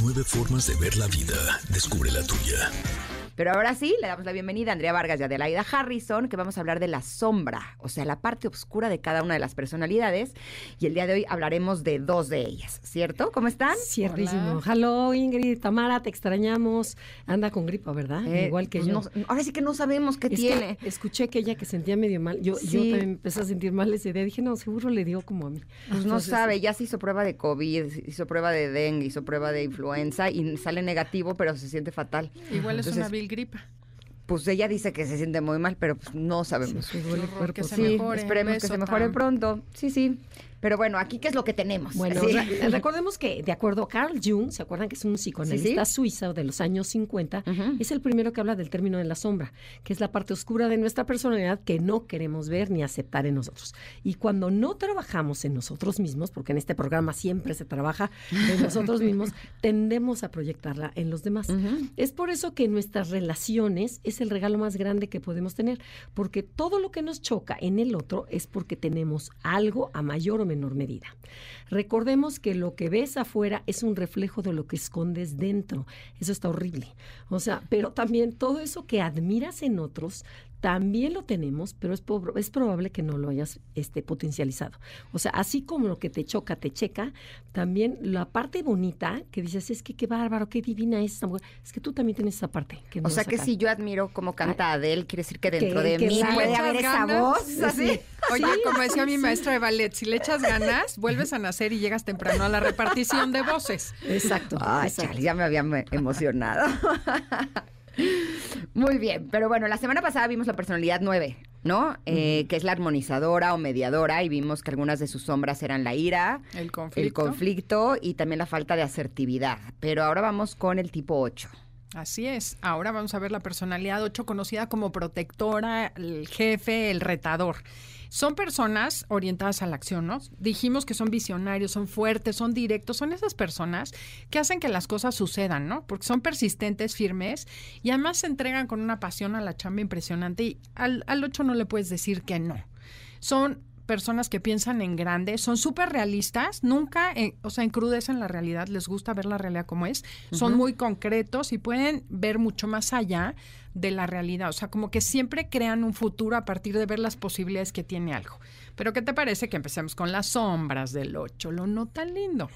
Nueve formas de ver la vida. Descubre la tuya. Pero ahora sí, le damos la bienvenida a Andrea Vargas y Adelaida Harrison, que vamos a hablar de la sombra, o sea, la parte oscura de cada una de las personalidades. Y el día de hoy hablaremos de dos de ellas, ¿cierto? ¿Cómo están? Ciertísimo. Hello, Ingrid, Tamara, te extrañamos. Anda con gripa, ¿verdad? Eh, Igual que pues yo. no- ahora sí que no sabemos qué Es que tiene. escuché que ella que sentía medio mal. Yo, yo también empecé a sentir mal ese día. Dije, no, seguro le dio como a mí. Pues no sabe, ya se hizo prueba de COVID, hizo prueba de dengue, hizo prueba de influenza y sale negativo, pero se siente fatal. Igual es Entonces, una gripa. Pues ella dice que se siente muy mal, pero pues no sabemos. sí, el horror, cuerpo. que se Sí, mejore. esperemos que se mejore pronto. Sí, sí. Pero bueno, aquí qué es lo que tenemos. Bueno, Sí. re- recordemos que de acuerdo a Carl Jung, ¿se acuerdan que es un psicoanalista suizo de los años 50? Ujú. Es el primero que habla del término de la sombra, que es la parte oscura de nuestra personalidad que no queremos ver ni aceptar en nosotros. Y cuando no trabajamos en nosotros mismos, porque en este programa siempre se trabaja en nosotros mismos, tendemos a proyectarla en los demás. Es por eso que nuestras relaciones es el regalo más grande que podemos tener, porque todo lo que nos choca en el otro es porque tenemos algo a mayor o menor medida. Recordemos que lo que ves afuera es un reflejo de lo que escondes dentro. Eso está horrible. O sea, pero también todo eso que admiras en otros también lo tenemos, pero es, es probable que no lo hayas este, potencializado. O sea, así como lo que te choca, te checa, también la parte bonita que dices, es que qué bárbaro, qué divina es esta mujer, es que tú también tienes esa parte. Que no O sea que si yo admiro cómo canta Adele, quiere decir que dentro de que mí puede ¿Le haber esa voz. Así. Oye, como decía mi maestra de ballet, si le echas ganas, vuelves a nacer y llegas temprano a la repartición de voces. Exacto. Ay, exacto. chale, ya me había emocionado. Muy bien, pero bueno, la semana pasada vimos la personalidad 9, ¿no? Eh, Que es la armonizadora o mediadora y vimos que algunas de sus sombras eran la ira, El conflicto. el conflicto y también la falta de asertividad. Pero ahora vamos con el tipo 8. Así es. Ahora vamos a ver la personalidad 8 conocida como protectora, el jefe, el retador. Son personas orientadas a la acción, ¿no? Dijimos que son visionarios, son fuertes, son directos, son esas personas que hacen que las cosas sucedan, ¿no? Porque son persistentes, firmes y además se entregan con una pasión a la chamba impresionante y al, al 8 no le puedes decir que no. Son personas que piensan en grande, son súper realistas, nunca, eh, o sea, encrudecen la realidad, les gusta ver la realidad como es, son muy concretos y pueden ver mucho más allá de la realidad, o sea, como que siempre crean un futuro a partir de ver las posibilidades que tiene algo. Pero ¿qué te parece que empecemos con las sombras del 8? Lo no tan lindo.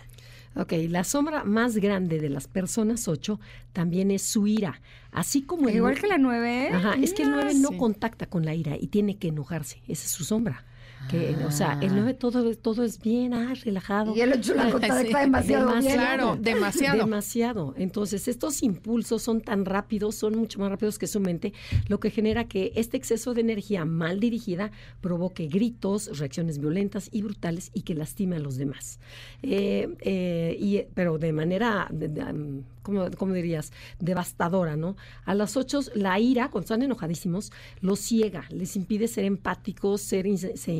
Ok, la sombra más grande de las personas 8 también es su ira. Así como el Igual que la 9. Ajá, es que el 9 no Sí. contacta con la ira y tiene que enojarse. Esa es su sombra. Que, O sea, el 9 todo, todo es bien, ah, relajado. Y el 8 la Ah, contacta sí. demasiado bien. Claro, demasiado. Demasiado. Entonces, estos impulsos son tan rápidos, son mucho más rápidos que su mente, lo que genera que este exceso de energía mal dirigida provoque gritos, reacciones violentas y brutales y que lastime a los demás. Eh, eh, y, pero de manera, de- de, um, ¿cómo, cómo dirías? Devastadora, ¿no? A las ocho, la ira, cuando están enojadísimos, los ciega, les impide ser empáticos, ser se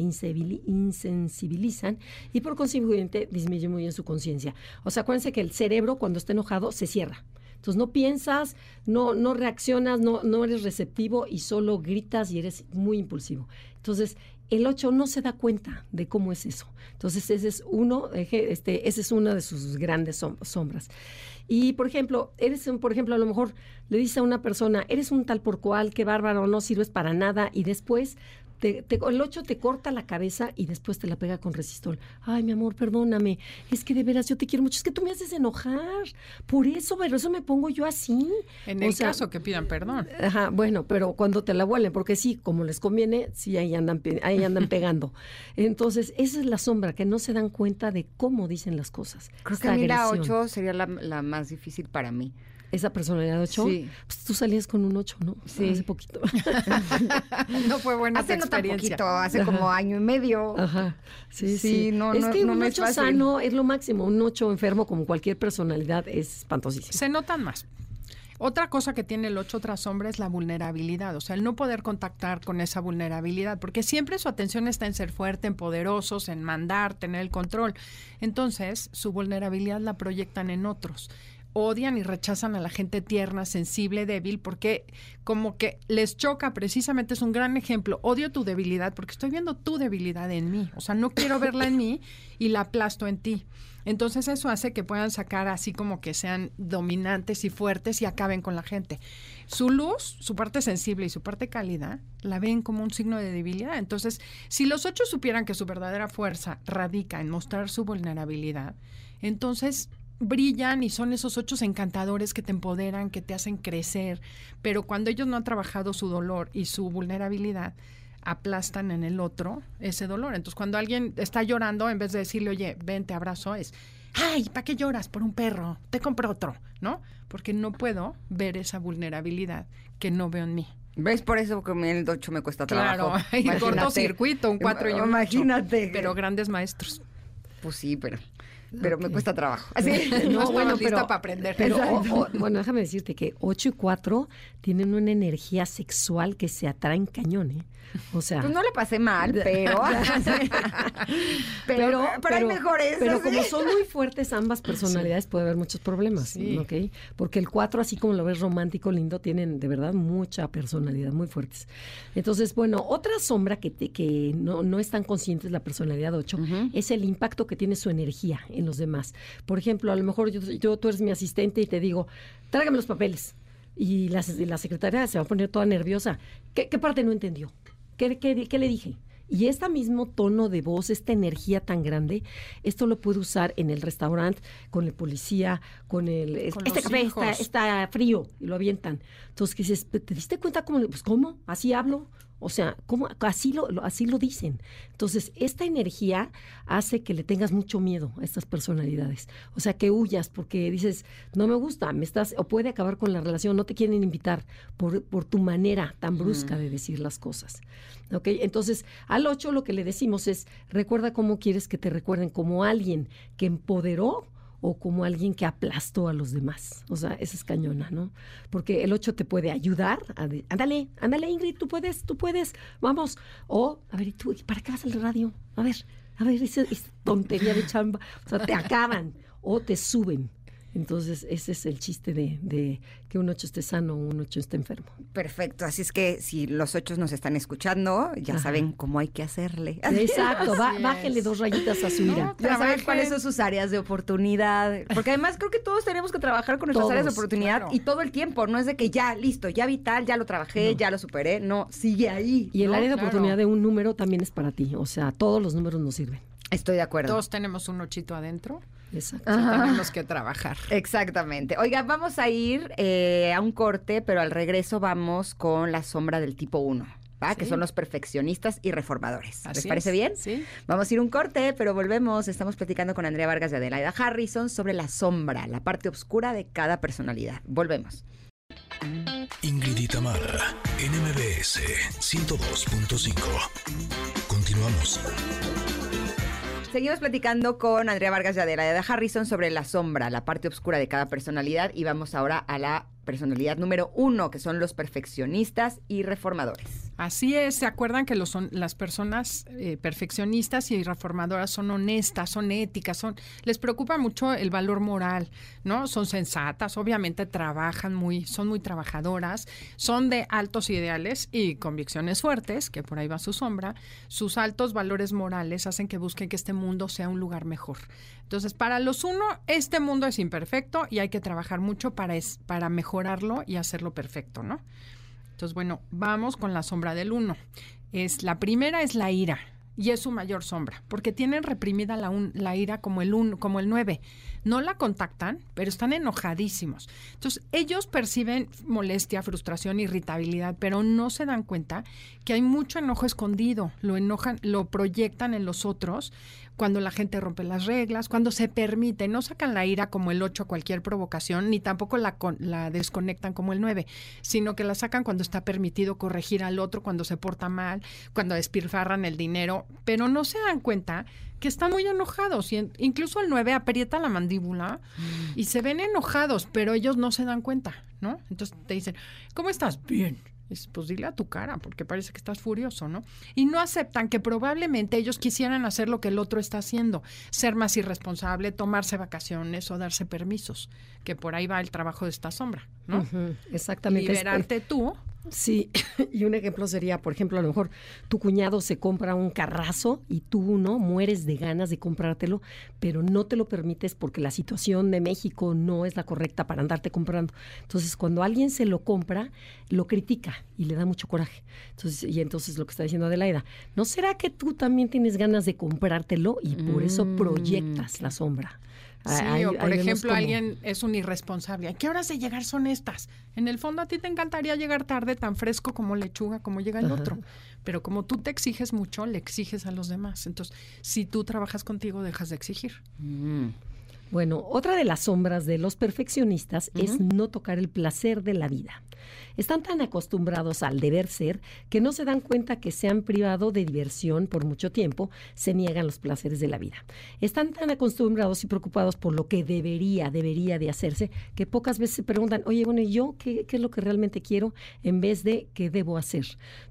insensibilizan y por consiguiente disminuye muy en su conciencia. O sea, acuérdense que el cerebro cuando está enojado se cierra. Entonces no piensas, no, no reaccionas, no, no eres receptivo y solo gritas y eres muy impulsivo. Entonces, el 8 no se da cuenta de cómo es eso. Entonces, ese es uno, este, ese es una de sus grandes som- sombras. Y, por ejemplo, eres, un- por ejemplo, a lo mejor le dice a una persona, eres un tal por cual, qué bárbaro, no sirves para nada, y después te- te- el 8 te corta la cabeza y después te la pega con resistol. Ay, mi amor, perdóname. Es que de veras yo te quiero mucho. Es que tú me haces enojar. Por eso, pero eso me pongo yo así. En O el sea, caso que pidan perdón. Ajá, bueno, pero cuando te la vuelven, porque sí, como les conviene, sí, ahí andan, ahí andan pegando. Entonces, esa es la sombra, que no se dan cuenta de cómo dicen las cosas. Creo que Esta a mí la agresión. 8 sería la, la más difícil para mí. Esa personalidad 8, Sí. pues tú salías con un 8, ¿no? Sí. Hace poquito. No fue buena Hace no tan experiencia. poquito, hace como año y medio. Ajá, sí, Sí, sí. no, es no- que no un me es 8 fácil. sano es lo máximo. Un 8 enfermo, como cualquier personalidad, es espantosísimo. Se notan más. Otra cosa que tiene el 8 otra sombra es la vulnerabilidad, o sea, el no poder contactar con esa vulnerabilidad, porque siempre su atención está en ser fuerte, en poderosos, en mandar, tener el control. Entonces, su vulnerabilidad la proyectan en otros. Odian y rechazan a la gente tierna, sensible, débil, porque como que les choca, precisamente es un gran ejemplo. Odio tu debilidad porque estoy viendo tu debilidad en mí. O sea, no quiero verla en mí y la aplasto en ti. Entonces eso hace que puedan sacar así como que sean dominantes y fuertes y acaben con la gente. Su luz, su parte sensible y su parte cálida, la ven como un signo de debilidad. Entonces, si los ocho supieran que su verdadera fuerza radica en mostrar su vulnerabilidad, entonces brillan y son esos ocho encantadores que te empoderan, que te hacen crecer. Pero cuando ellos no han trabajado su dolor y su vulnerabilidad, aplastan en el otro ese dolor. Entonces, cuando alguien está llorando, en vez de decirle, oye, ven, te abrazo, es, ay, ¿para qué lloras por un perro? Te compro otro, ¿no? Porque no puedo ver esa vulnerabilidad que no veo en mí. ¿Ves? Por eso que el 8 me cuesta trabajo. Claro, hay cortocircuito, un 4 y un Imagínate. Pero grandes maestros. Pues sí, pero pero me cuesta trabajo. Así, no, no bueno, pero, para aprender. Pero, o, o, bueno, déjame decirte que 8 y 4 tienen una energía sexual que se atraen cañón, ¿eh? O sea. Pues no le pasé mal, pero. pero, pero, hay mejores. Pero como son muy fuertes ambas personalidades, sí. puede haber muchos problemas, sí. ¿ok? Porque el 4, así como lo ves romántico, lindo, tienen de verdad mucha personalidad, muy fuertes. Entonces, bueno, otra sombra que, te, que no, no están conscientes la personalidad 8 uh -huh. es el impacto que tiene su energía en los demás. Por ejemplo, a lo mejor yo, yo tú eres mi asistente y te digo, tráigame los papeles. Y la, la secretaria se va a poner toda nerviosa. ¿Qué, qué parte no entendió? ¿Qué, qué, qué le dije? Y este mismo tono de voz, esta energía tan grande, esto lo puede usar en el restaurante, con el policía, con el... Con este café está, está, frío y lo avientan. Entonces, ¿qué dices? ¿Te diste cuenta cómo? Pues, ¿cómo? ¿Así hablo? O sea, ¿cómo? Así, lo, así lo dicen. Entonces, esta energía hace que le tengas mucho miedo a estas personalidades. O sea, que huyas porque dices, no me gusta, me estás, o puede acabar con la relación, no te quieren invitar por, por tu manera tan brusca de decir las cosas. ¿Ok? Entonces, al 8 lo que le decimos es, recuerda cómo quieres que te recuerden, como alguien que empoderó o como alguien que aplastó a los demás. O sea, esa es cañona, ¿no? Porque el 8 te puede ayudar. A de, ándale, ándale, Ingrid, tú puedes, tú puedes, vamos. O, a ver, ¿tú para qué vas al radio? A ver, a ver, esa tontería de chamba. O sea, te acaban o te suben. Entonces, ese es el chiste de, de, que un 8 esté sano o un 8 esté enfermo. Perfecto. Así es que si los 8 nos están escuchando, ya Ajá. saben cómo hay que hacerle. Exacto. Bájenle dos rayitas a su ira. No, ya saben cuáles son sus áreas de oportunidad. Porque además creo que todos tenemos que trabajar con nuestras todos, áreas de oportunidad claro. y todo el tiempo. No es de que ya, listo, ya vital, ya lo trabajé, no. ya lo superé. No, sigue ahí. Y el ¿no? área de claro. oportunidad de un número también es para ti. O sea, todos los números nos sirven. Estoy de acuerdo. Todos tenemos un ochito adentro. Exacto. Tenemos que trabajar. Exactamente. Oiga, vamos a ir eh, a un corte, pero al regreso vamos con la sombra del tipo 1. ¿va? Sí. Que son los perfeccionistas y reformadores. Así ¿Les parece es. bien? Sí. Vamos a ir a un corte, pero volvemos. Estamos platicando con Andrea Vargas y Adelaida Harrison sobre la sombra, la parte oscura de cada personalidad. Volvemos. Ingrid y Tamara, NMBS 102.5. Continuamos. Seguimos platicando con Andrea Vargas y Adelaida Harrison sobre la sombra, la parte oscura de cada personalidad y vamos ahora a la personalidad número uno, que son los perfeccionistas y reformadores. Así es, ¿se acuerdan que los son, las personas eh, perfeccionistas y reformadoras son honestas, son éticas, son, les preocupa mucho el valor moral, ¿no? Son sensatas, obviamente trabajan muy, son muy trabajadoras, son de altos ideales y convicciones fuertes, que por ahí va su sombra. Sus altos valores morales hacen que busquen que este mundo sea un lugar mejor. Entonces, para los uno, este mundo es imperfecto y hay que trabajar mucho para, es, para mejorarlo y hacerlo perfecto, ¿no? Entonces, bueno, vamos con la sombra del uno. Es, la primera es la ira y es su mayor sombra, porque tienen reprimida la, ira como el, un, como el 9. No la contactan, pero están enojadísimos. Entonces, ellos perciben molestia, frustración, irritabilidad, pero no se dan cuenta que hay mucho enojo escondido. Lo enojan, lo proyectan en los otros cuando la gente rompe las reglas, cuando se permite, no sacan la ira como el 8 a cualquier provocación, ni tampoco la, la desconectan como el 9, sino que la sacan cuando está permitido corregir al otro, cuando se porta mal, cuando despilfarran el dinero, pero no se dan cuenta que están muy enojados. Y incluso el 9 aprieta la mandíbula mm. y se ven enojados, pero ellos no se dan cuenta, ¿no? Entonces te dicen, ¿cómo estás? Bien. Es, pues dile a tu cara, porque parece que estás furioso, ¿no? Y no aceptan que probablemente ellos quisieran hacer lo que el otro está haciendo, ser más irresponsable, tomarse vacaciones o darse permisos, que por ahí va el trabajo de esta sombra, ¿no? Exactamente. Liberarte tú. Sí, y un ejemplo sería, por ejemplo, a lo mejor tu cuñado se compra un carrazo y tú no mueres de ganas de comprártelo, pero no te lo permites porque la situación de México no es la correcta para andarte comprando. Entonces, cuando alguien se lo compra, lo critica y le da mucho coraje. Entonces, y entonces lo que está diciendo Adelaida, ¿no será que tú también tienes ganas de comprártelo y por eso Mm, proyectas la sombra? Sí, Ahí- o por ejemplo, alguien es un irresponsable. ¿A qué horas de llegar son estas? En el fondo a ti te encantaría llegar tarde, tan fresco como lechuga, como llega el Ajá. otro. Pero como tú te exiges mucho, le exiges a los demás. Entonces, si tú trabajas contigo, dejas de exigir. Mm. Bueno, otra de las sombras de los perfeccionistas es no tocar el placer de la vida. Están tan acostumbrados al deber ser que no se dan cuenta que se han privado de diversión por mucho tiempo, se niegan los placeres de la vida. Están tan acostumbrados y preocupados por lo que debería, debería de hacerse, que pocas veces se preguntan, oye, bueno, ¿y yo qué, qué es lo que realmente quiero en vez de qué debo hacer?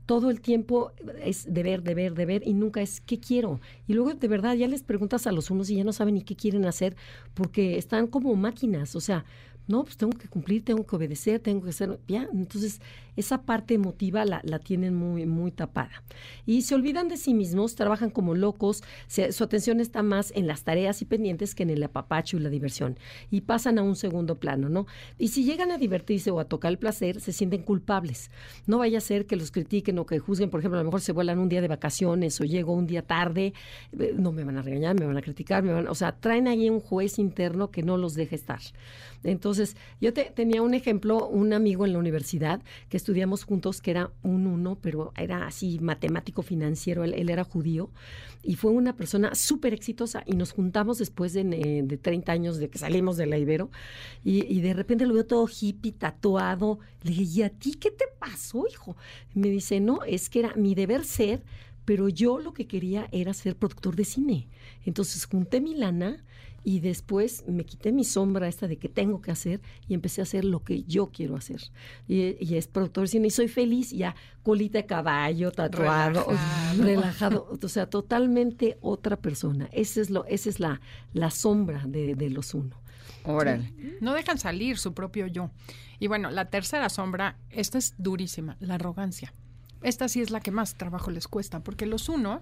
Todo el tiempo es deber, deber, deber y nunca es qué quiero. Y luego de verdad ya les preguntas a los unos y ya no saben ni qué quieren hacer porque están como máquinas, o sea, no, pues tengo que cumplir, tengo que obedecer, tengo que hacer, ya, entonces esa parte emotiva la, la tienen muy, muy tapada. Y se olvidan de sí mismos, trabajan como locos, su atención está más en las tareas y pendientes que en el apapacho y la diversión, y pasan a un segundo plano, ¿no? Y si llegan a divertirse o a tocar el placer, se sienten culpables. No vaya a ser que los critiquen o que juzguen, por ejemplo, a lo mejor se vuelan un día de vacaciones o llego un día tarde, eh, no me van a regañar, me van a criticar, me van, o sea, traen ahí un juez interno que no los deja estar. Entonces, yo te- tenía un ejemplo, un amigo en la universidad que estudiamos juntos, que era un uno, pero era así matemático financiero, él, era judío, y fue una persona súper exitosa, y nos juntamos después de, eh, de 30 años de que salimos de la Ibero, y, y de repente lo veo todo hippie, tatuado, le dije, ¿y a ti qué te pasó, hijo? Me dice, no, es que era mi deber ser, pero yo lo que quería era ser productor de cine. Entonces junté mi lana y después me quité mi sombra esta de que tengo que hacer y empecé a hacer lo que yo quiero hacer. Y, y es productor de cine y soy feliz, ya colita de caballo, tatuado, Relajado. relajado, o sea, totalmente otra persona. Esa es, lo, esa es la, la sombra de, de los uno. Órale. No dejan salir su propio yo. Y bueno, la tercera sombra, esta es durísima, la arrogancia. Esta sí es la que más trabajo les cuesta, porque los uno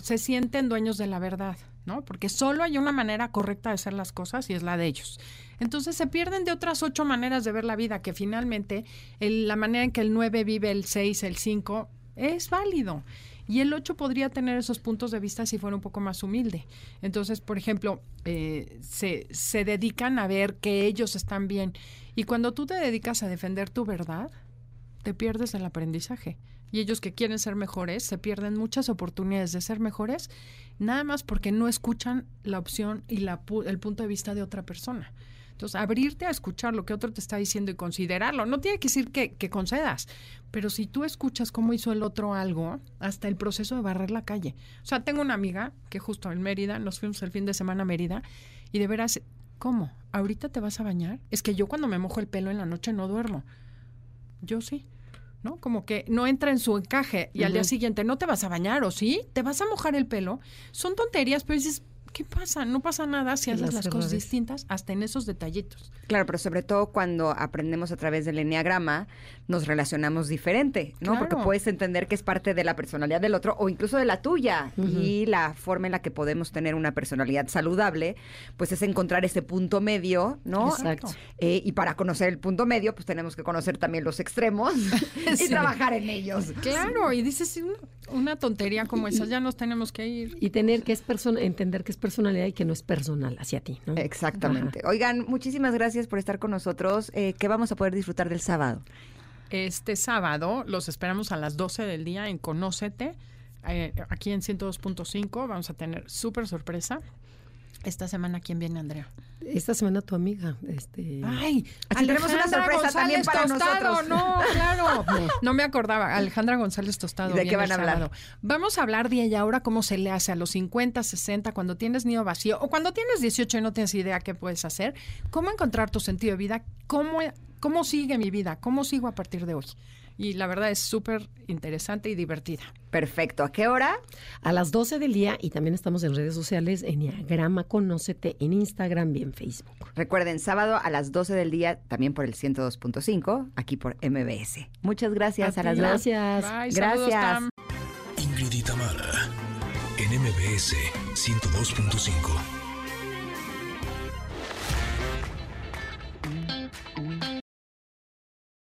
se sienten dueños de la verdad, ¿no? Porque solo hay una manera correcta de hacer las cosas y es la de ellos. Entonces se pierden de otras ocho maneras de ver la vida, que finalmente la manera en que el 9 vive el 6, el 5, es válido. Y el 8 podría tener esos puntos de vista si fuera un poco más humilde. Entonces, por ejemplo, eh, se, se dedican a ver que ellos están bien. Y cuando tú te dedicas a defender tu verdad, te pierdes el aprendizaje. Y ellos que quieren ser mejores se pierden muchas oportunidades de ser mejores, nada más porque no escuchan la opción y la, el punto de vista de otra persona. Entonces, abrirte a escuchar lo que otro te está diciendo y considerarlo. No tiene que decir que, que concedas, pero si tú escuchas cómo hizo el otro algo, hasta el proceso de barrer la calle. O sea, tengo una amiga que justo en Mérida, nos fuimos el fin de semana a Mérida, y de veras, ¿cómo? ¿Ahorita te vas a bañar? Es que yo cuando me mojo el pelo en la noche no duermo. Yo sí. ¿No? Como que no entra en su encaje y al día siguiente no te vas a bañar o sí, te vas a mojar el pelo. Son tonterías, pero dices, ¿qué pasa? No pasa nada si haces las las cosas distintas, hasta en esos detallitos. Claro, pero sobre todo cuando aprendemos a través del enneagrama, nos relacionamos diferente, ¿no? Porque Claro. puedes entender que es parte de la personalidad del otro o incluso de la tuya. Y la forma en la que podemos tener una personalidad saludable, pues es encontrar ese punto medio, ¿no? Exacto. Eh, y para conocer el punto medio, pues tenemos que conocer también los extremos y Sí. trabajar en ellos. Claro, y dices "Sí, una, una tontería como esa, ya nos tenemos que ir. Y tener que es persona, entender que es personalidad y que no es personal hacia ti, ¿no? Exactamente. Oigan, muchísimas gracias por estar con nosotros. Eh, ¿Qué vamos a poder disfrutar del sábado? Este sábado los esperamos a las 12 del día en Conócete, eh, aquí en 102.5. Vamos a tener súper sorpresa. Esta semana, ¿quién viene, Andrea? Esta semana tu amiga, este... Ay, Así tenemos una sorpresa también para Tostado. nosotros. No, claro. No me acordaba. Alejandra González Tostado. ¿Y de qué van a hablar? sábado. Vamos a hablar de ella ahora, cómo se le hace a los 50, 60, cuando tienes nido vacío o cuando tienes 18 y no tienes idea qué puedes hacer. Cómo encontrar tu sentido de vida, cómo, cómo sigue mi vida, cómo sigo a partir de hoy. Y la verdad es súper interesante y divertida. Perfecto. ¿A qué hora? A las 12 del día y también estamos en redes sociales, Enneagrama Conócete en Instagram y en Facebook. Recuerden, sábado a las 12 del día, también por el 102.5, aquí por MBS. Muchas gracias a, A las. Gracias. Bye, Gracias. saludos. Ingrid y Tamara. En MBS 102.5.